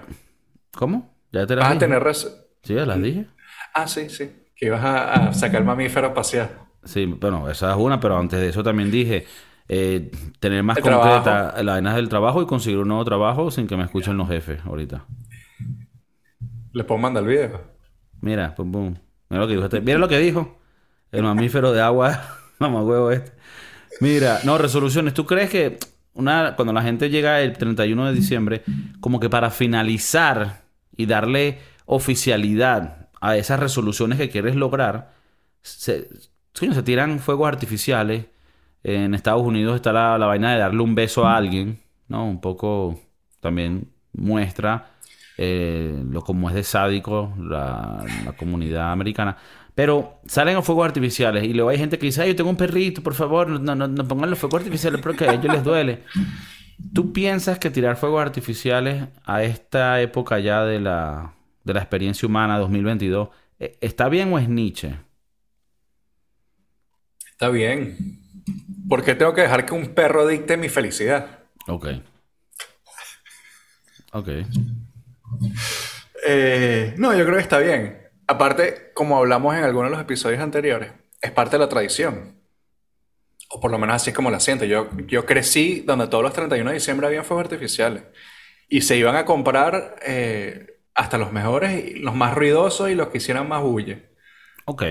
¿Cómo? ¿Ya te las ¿Vas a tener res- Sí, ya las dije. Ah, sí, sí. Que ibas a, a sacar el mamífero a pasear. Sí, bueno, esa es una, pero antes de eso también dije, eh, tener más El concreta las vainas del trabajo y conseguir un nuevo trabajo sin que me escuchen los jefes ahorita. Le puedo mandar el video. Mira, pum, pum. Mira lo que dijo este. Mira lo que dijo. El mamífero de agua, mamá huevo este. Mira, no, resoluciones. ¿Tú crees que una, cuando la gente llega el 31 de diciembre, como que para finalizar y darle oficialidad a esas resoluciones que quieres lograr, se, se tiran fuegos artificiales? En Estados Unidos está la, la vaina de darle un beso a alguien, ¿no? Un poco también muestra eh, lo como es de sádico la, la comunidad americana. Pero salen los fuegos artificiales y luego hay gente que dice, ay, yo tengo un perrito, por favor, no, no, no pongan los fuegos artificiales porque a ellos les duele. ¿Tú piensas que tirar fuegos artificiales a esta época ya de la, de la experiencia humana 2022 eh, está bien o es Nietzsche? Está bien. ¿Por qué tengo que dejar que un perro dicte mi felicidad? Ok. Ok. Eh, no, yo creo que está bien. Aparte, como hablamos en algunos de los episodios anteriores, es parte de la tradición. O por lo menos así es como la siento. Yo, yo crecí donde todos los 31 de diciembre habían fuegos artificiales. Y se iban a comprar eh, hasta los mejores, y los más ruidosos y los que hicieran más bulla. Ok.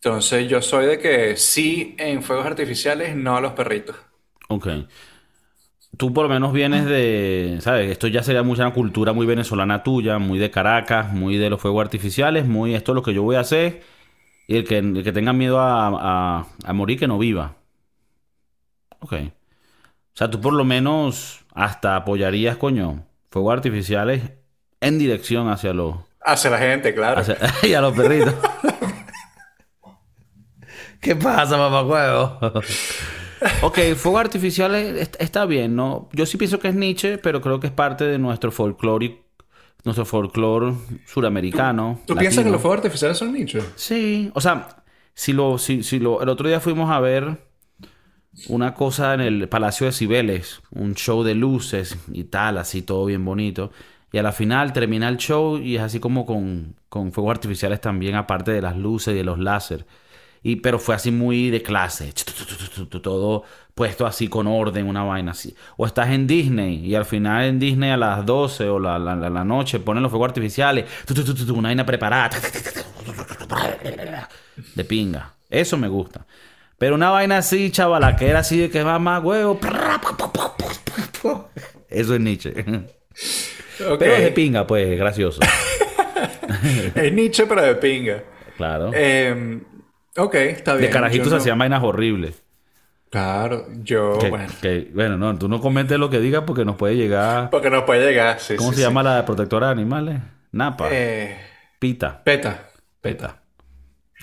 Entonces yo soy de que sí en fuegos artificiales, no a los perritos. Ok. Tú por lo menos vienes de, ¿sabes? Esto ya sería mucha cultura muy venezolana tuya, muy de Caracas, muy de los fuegos artificiales, muy esto es lo que yo voy a hacer. Y el que, el que tenga miedo a, a- a morir, que no viva. Ok. O sea, tú por lo menos hasta apoyarías, coño, fuegos artificiales en dirección hacia los, Hacia la gente, claro. hacia- y a los perritos. ¿Qué pasa, mamá ok, fuegos artificiales est- está bien, ¿no? Yo sí pienso que es Nietzsche, pero creo que es parte de nuestro folclore, nuestro folclore suramericano. ¿Tú piensas que los fuegos artificiales son nichos? Sí, o sea, si lo, si, si lo, el otro día fuimos a ver una cosa en el Palacio de Cibeles, un show de luces y tal, así todo bien bonito. Y a la final termina el show y es así como con, con fuegos artificiales también, aparte de las luces y de los láser. Y, pero fue así muy de clase, todo puesto así con orden, una vaina así. O estás en Disney y al final en Disney a las 12 o la, la, la- noche ponen los fuegos artificiales, una vaina preparada de pinga. Eso me gusta. Pero una vaina así, chavala, que era así de que va más huevo. Eso es Nietzsche. Pero es de pinga, pues, gracioso. Es nicho, pero de pinga. Claro. Eh, ok, está bien. De carajitos no- hacían vainas horribles. Claro, yo, Que- bueno. que- bueno, no, tú no comentes lo que digas porque nos puede llegar. Porque nos puede llegar, sí, ¿Cómo sí, se sí. llama la protectora de animales? Napa. Eh, Pita. peta. Peta.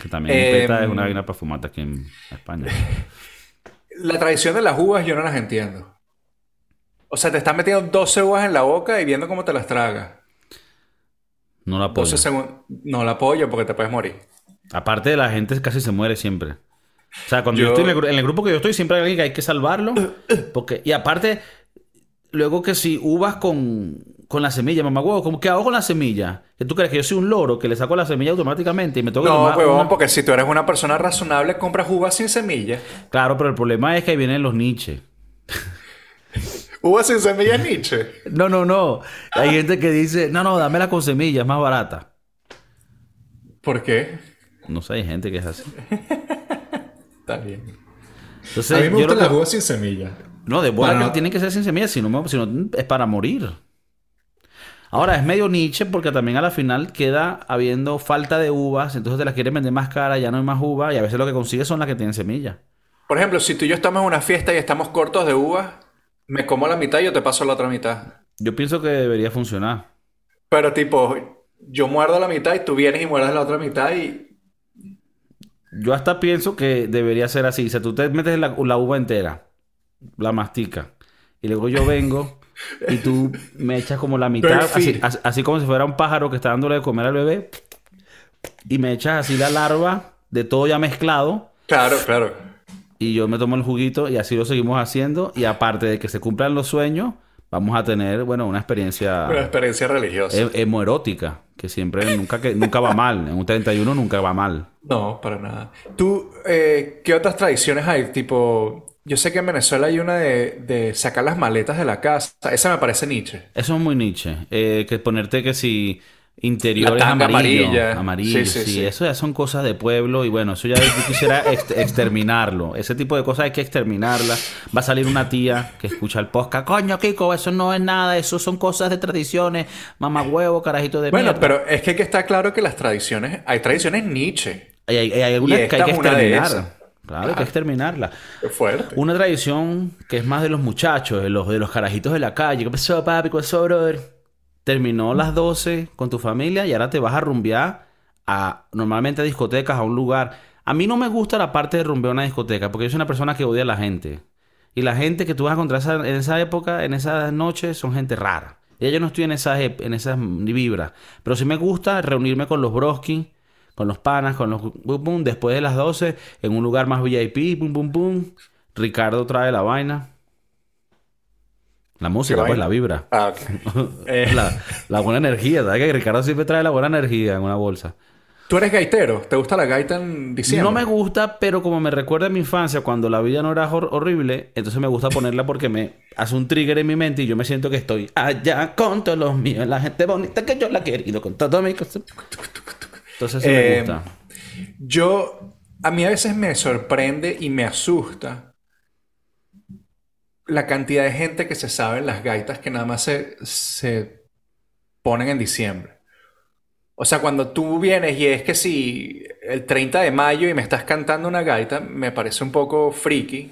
Que también Em, peta es una vaina para fumarte aquí en España. La tradición de las uvas yo no las entiendo. O sea, te estás metiendo 12 uvas en la boca y viendo cómo te las tragas. No la apoyo. 12 segundos. No la apoyo porque te puedes morir. Aparte de la gente casi se muere siempre. O sea, cuando yo, Yo- estoy en el, gru- en el grupo que yo estoy, siempre hay alguien que hay que salvarlo. Porque, y aparte, luego que si uvas con, con la semilla, mamá huevo, ¿cómo que hago con la semilla? ¿Que tú crees que yo soy un loro que le saco la semilla automáticamente y me tengo que No, huevón, una- porque si tú eres una persona razonable, compras uvas sin semilla. Claro, pero el problema es que ahí vienen los niches. Uvas sin semilla es Nietzsche. No, no, no. Hay gente que dice, no, no, dámela con semilla, es más barata. ¿Por qué? No sé, hay gente que es así. Está bien. Entonces, a mí me gustan las uvas sin semilla. No, de bola Para- que tienen que ser sin semillas, si no, si no, es para morir. Ahora, es medio niche porque también a la final queda habiendo falta de uvas, entonces te las quieren vender más cara, ya no hay más uvas, y a veces lo que consigues son las que tienen semillas. Por ejemplo, si tú y yo estamos en una fiesta y estamos cortos de uvas, me como la mitad y yo te paso la otra mitad. Yo pienso que debería funcionar. Pero tipo, yo muerdo la mitad y tú vienes y muerdes la otra mitad y... Yo hasta pienso que debería ser así. O sea, tú te metes la, la uva entera, la mastica, y luego yo vengo y tú me echas como la mitad, así- así como si fuera un pájaro que está dándole de comer al bebé, y me echas así la larva de todo ya mezclado. Claro, claro. Y yo me tomo el juguito y así lo seguimos haciendo. Y aparte de que se cumplan los sueños, vamos a tener, bueno, una experiencia Una experiencia religiosa. he- hemoerótica, que siempre, nunca, que, nunca va mal. En un 31 nunca va mal. No, para nada. ¿Tú, eh, qué otras tradiciones hay? Tipo, Yo sé que en Venezuela hay una de, de sacar las maletas de la casa. Esa me parece Nietzsche. Eso es muy Nietzsche. Eh, que ponerte que si interiores La tanga amarillo, amarilla. amarillo, Sí, sí, sí, eso ya son cosas de pueblo y bueno, eso ya yo quisiera ex- exterminarlo. Ese tipo de cosas hay que exterminarlas. Va a salir una tía que escucha el podcast, coño, Kiko, eso no es nada, eso son cosas de tradiciones, mamá huevo, carajito de Bueno, mierda. pero es que hay que estar claro que las tradiciones, hay tradiciones Nietzsche. Hay, hay- hay algunas que hay que exterminar. Claro, hay que Claro. exterminarla. Qué fuerte. Una tradición que es más de los muchachos, de los, de los carajitos de la calle. ¿Qué pasó, papi? ¿Qué pasó, brother? Terminó las 12 con tu familia y ahora te vas a rumbear a normalmente a discotecas, a un lugar. A mí no me gusta la parte de rumbear una discoteca porque yo soy una persona que odia a la gente. Y la gente que tú vas a encontrar en esa época, en esas noches, son gente rara. Y yo no estoy en esas, en esas vibras. Pero sí me gusta reunirme con los broski, con los panas, con los bum, después de las 12, en un lugar más VIP, pum pum pum. Ricardo trae la vaina. La música, ¿Qué pues la vibra. Ah, ok. Eh, La, la buena energía, ¿sabes que Ricardo siempre trae la buena energía en una bolsa? ¿Tú eres gaitero? ¿Te gusta la gaita en diciembre? No me gusta, pero como me recuerda a mi infancia cuando la vida no era hor- horrible, entonces me gusta ponerla porque me hace un trigger en mi mente y yo me siento que estoy allá con todos los míos, la gente bonita que yo la he querido con todo mi. Entonces sí me Eh, gusta. Yo, a mí a veces me sorprende y me asusta la cantidad de gente que se sabe las gaitas que nada más se, se ponen en diciembre. O sea, cuando tú vienes y es que si el 30 de mayo y me estás cantando una gaita, me parece un poco friki.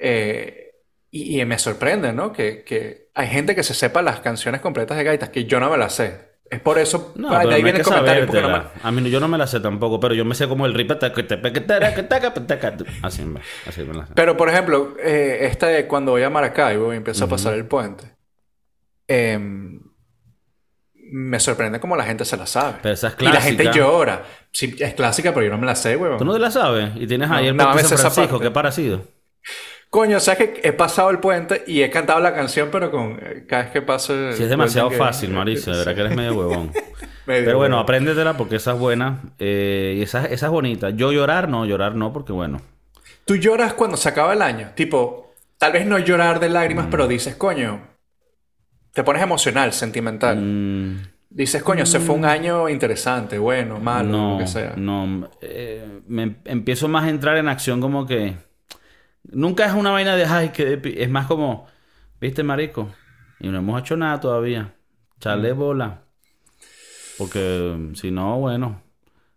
eh, y, y me sorprende, ¿no? Que, que hay gente que se sepa las canciones completas de gaitas, que yo no me las sé. Es por eso, No, ah, de ahí no viene el comentario. porque no me-. A mí no- yo no me la sé tampoco, pero yo me sé como el rip Así me, así me la sé. Pero, por ejemplo, eh, esta de cuando voy a Maracaibo y empiezo a pasar el puente, em, me sorprende cómo la gente se la sabe. Pero esa es Y la gente clásica. llora. Sí, es clásica, pero yo no me la sé, ¿Tú weón. no te la sabes? Y tienes ahí No, el de San Francisco, qué parecido. Coño, ¿sabes que he pasado el puente y he cantado la canción, pero con eh, cada vez que paso... el Sí, es demasiado que- fácil, Mauricio. De verdad que eres medio huevón. Medio Pero bueno, apréndetela porque esa es buena. eh, y esa, esa es bonita. Yo llorar, no. Llorar no, porque bueno. Tú lloras cuando se acaba el año. Tipo, tal vez no llorar de lágrimas, Mm. pero dices, coño, te pones emocional, sentimental. mm, Dices, coño, se fue un año interesante, bueno, malo, no, lo que sea. no. eh, me empiezo más a entrar en acción como que... Nunca es una vaina de, ay, que... de pi-". Es más como, ¿viste, marico? Y no hemos hecho nada todavía. Mm. Charle bola. Porque si no, bueno,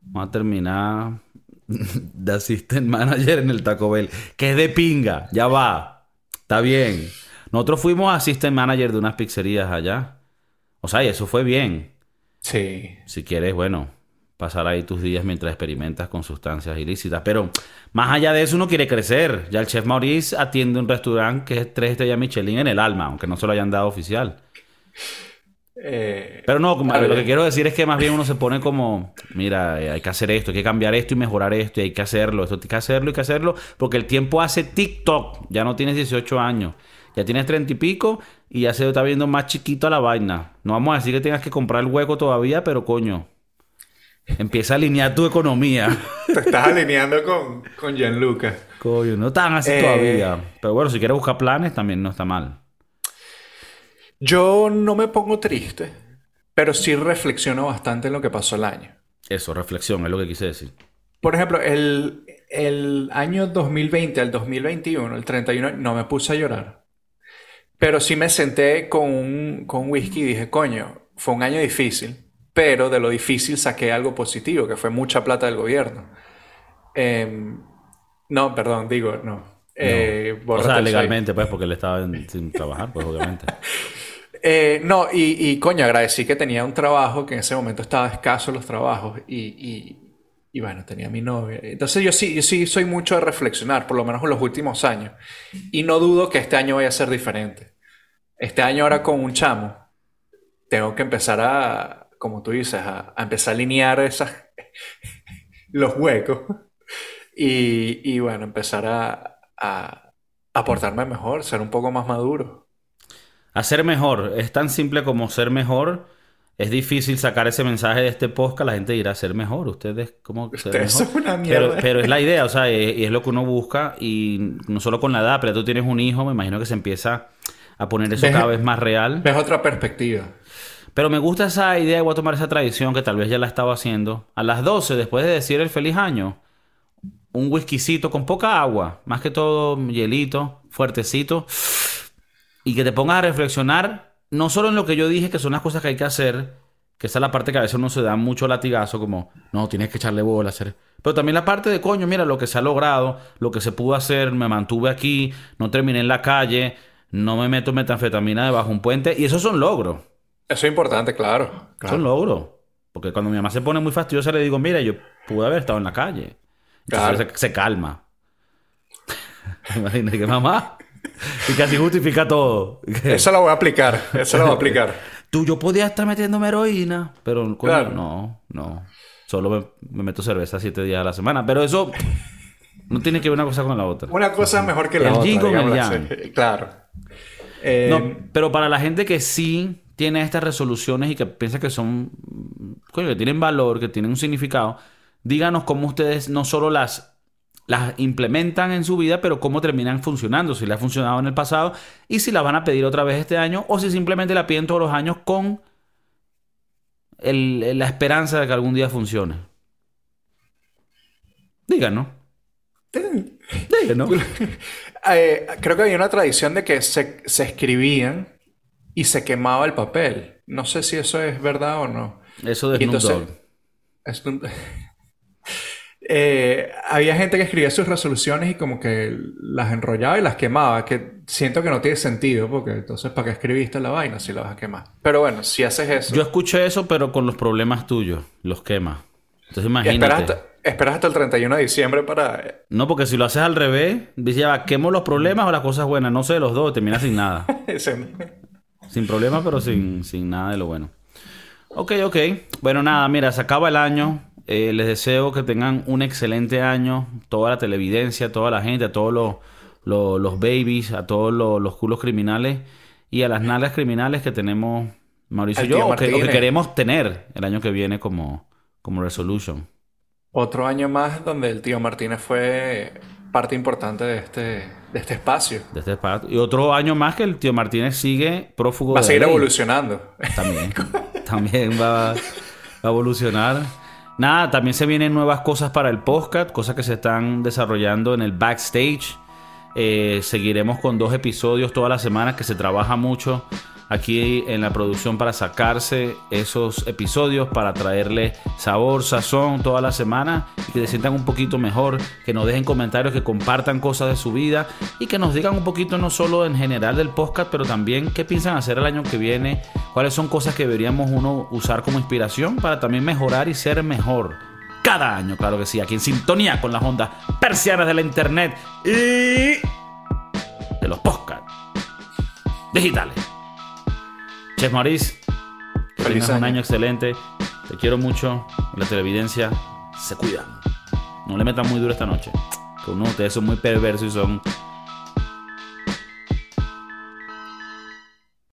vamos a terminar de assistant manager en el Taco Bell. Que es de pinga, ya va. Está bien. Nosotros fuimos assistant manager de unas pizzerías allá. O sea, y eso fue bien. Sí. Si quieres, bueno, pasar ahí tus días mientras experimentas con sustancias ilícitas. Pero más allá de eso, uno quiere crecer. Ya el chef Maurice atiende un restaurante que es tres estrellas Michelin en el alma, aunque no se lo hayan dado oficial. Eh, Pero no, lo que quiero decir es que más bien uno se pone como, mira, eh, hay que hacer esto, hay que cambiar esto y mejorar esto, y hay que hacerlo, esto hay que hacerlo, hay que hacerlo, porque el tiempo hace TikTok, ya no tienes 18 años, ya tienes 30 y pico y ya se está viendo más chiquito a la vaina. No vamos a decir que tengas que comprar el hueco todavía, pero coño, empieza a alinear tu economía. te estás alineando con, con Gianluca. coño, no tan así Eh. todavía. Pero bueno, si quieres buscar planes también no está mal. Yo no me pongo triste, pero sí reflexiono bastante en lo que pasó el año. Eso, reflexión, es lo que quise decir. Por ejemplo, el, el año 2020 al 2021, el 31, no me puse a llorar. Pero sí me senté con un, con un whisky y dije, coño, fue un año difícil, pero de lo difícil saqué algo positivo, que fue mucha plata del gobierno. Em, no, perdón, digo, no. Eh, O bórrate sea, legalmente, pues, porque él estaba en- sin trabajar, pues, obviamente. Eh, no, y, y, coño, agradecí que tenía un trabajo, que en ese momento estaba escaso los trabajos, y, y- y, bueno, tenía mi novia. Entonces yo sí, yo sí soy mucho de reflexionar, por lo menos en los últimos años, y no dudo que este año vaya a ser diferente. Este año ahora con un chamo, tengo que empezar a, como tú dices, a, a empezar a alinear esas, los huecos, y, y bueno, empezar a, a, a portarme mejor, ser un poco más maduro. Hacer mejor. Es tan simple como ser mejor es difícil sacar ese mensaje de este podcast, la gente irá a ser mejor. Ustedes, son una Pero, mierda. pero es la idea, o sea, es, y es lo que uno busca y no solo con la edad, pero tú tienes un hijo, me imagino que se empieza a poner eso Deja- cada vez más real. Ves otra perspectiva. Pero me gusta esa idea y voy a tomar esa tradición que tal vez ya la estaba haciendo. A las 12, después de decir el feliz año, un whiskycito con poca agua, más que todo hielito, fuertecito, y que te pongas a reflexionar no solo en lo que yo dije, que son las cosas que hay que hacer, que esa es la parte que a veces uno se da mucho latigazo, como, no, tienes que echarle bola, hacer. Pero también la parte de, coño, mira lo que se ha logrado, lo que se pudo hacer, me mantuve aquí, no terminé en la calle, no me meto metanfetamina debajo de un puente, y esos son logros. Eso es importante, claro. claro. Son logros. Porque cuando mi mamá se pone muy fastidiosa, le digo, mira, yo pude haber estado en la calle. Entonces Claro. se, se calma. Imagínate que mamá. Y casi justifica todo. Eso lo voy a aplicar. Eso lo voy a aplicar. Tú, yo podía estar metiéndome heroína, pero Claro. no, no. Solo me, me meto cerveza siete días a la semana. Pero eso no tiene que ver una cosa con la otra. Una cosa es mejor que la El otra. yin con el yang. Claro. Eh, No, pero para la gente que sí tiene estas resoluciones y que piensa que son, coño, que tienen valor, que tienen un significado, díganos cómo ustedes no solo las, las implementan en su vida, pero cómo terminan funcionando, si les ha funcionado en el pasado y si la van a pedir otra vez este año o si simplemente la piden todos los años con el- la esperanza de que algún día funcione. Díganos. Díganos. eh, creo que había una tradición de que se, se escribían y se quemaba el papel. No sé si eso es verdad o no. Eso de Snoop Dogg. Eh, había gente que escribía sus resoluciones y como que las enrollaba y las quemaba, que siento que no tiene sentido, porque entonces ¿para qué escribiste la vaina si la vas a quemar? Pero bueno, si haces eso, Yo escuché eso, pero con los problemas tuyos. Los quema. Entonces imagínate. esperas hasta, el 31 de diciembre para... No, porque si lo haces al revés, dices, ya quemo los problemas o las cosas buenas. No sé, los dos, terminas sin nada. sin problemas, pero sin, sin nada de lo bueno. Ok, ok. Bueno, nada, mira, se acaba el año. Eh, les deseo que tengan un excelente año. Toda la televidencia, toda la gente, a todos los, los, los babies, a todos los, los culos criminales y a las nalgas criminales que tenemos Mauricio y yo, o que, o que queremos tener el año que viene como, como resolution. Otro año más donde el tío Martínez fue parte importante de este, de este espacio. de este espacio. Y otro año más que el tío Martínez sigue prófugo Va a seguir evolucionando. También. también va, a evolucionar. Nada, también se vienen nuevas cosas para el podcast, cosas que se están desarrollando en el backstage. Eh, seguiremos con dos episodios toda la semana que se trabaja mucho aquí en la producción para sacarse esos episodios, para traerle sabor, sazón toda la semana y que se sientan un poquito mejor, que nos dejen comentarios, que compartan cosas de su vida y que nos digan un poquito no solo en general del podcast, pero también qué piensan hacer el año que viene, cuáles son cosas que deberíamos uno usar como inspiración para también mejorar y ser mejor. Cada año, claro que sí, aquí en sintonía con las ondas persianas de la internet y de los podcasts digitales. Chef Maurice, que Feliz tengas un año. año excelente. Te quiero mucho. La televidencia se cuidan. No le metan muy duro esta noche. Que uno de ustedes son muy perversos y son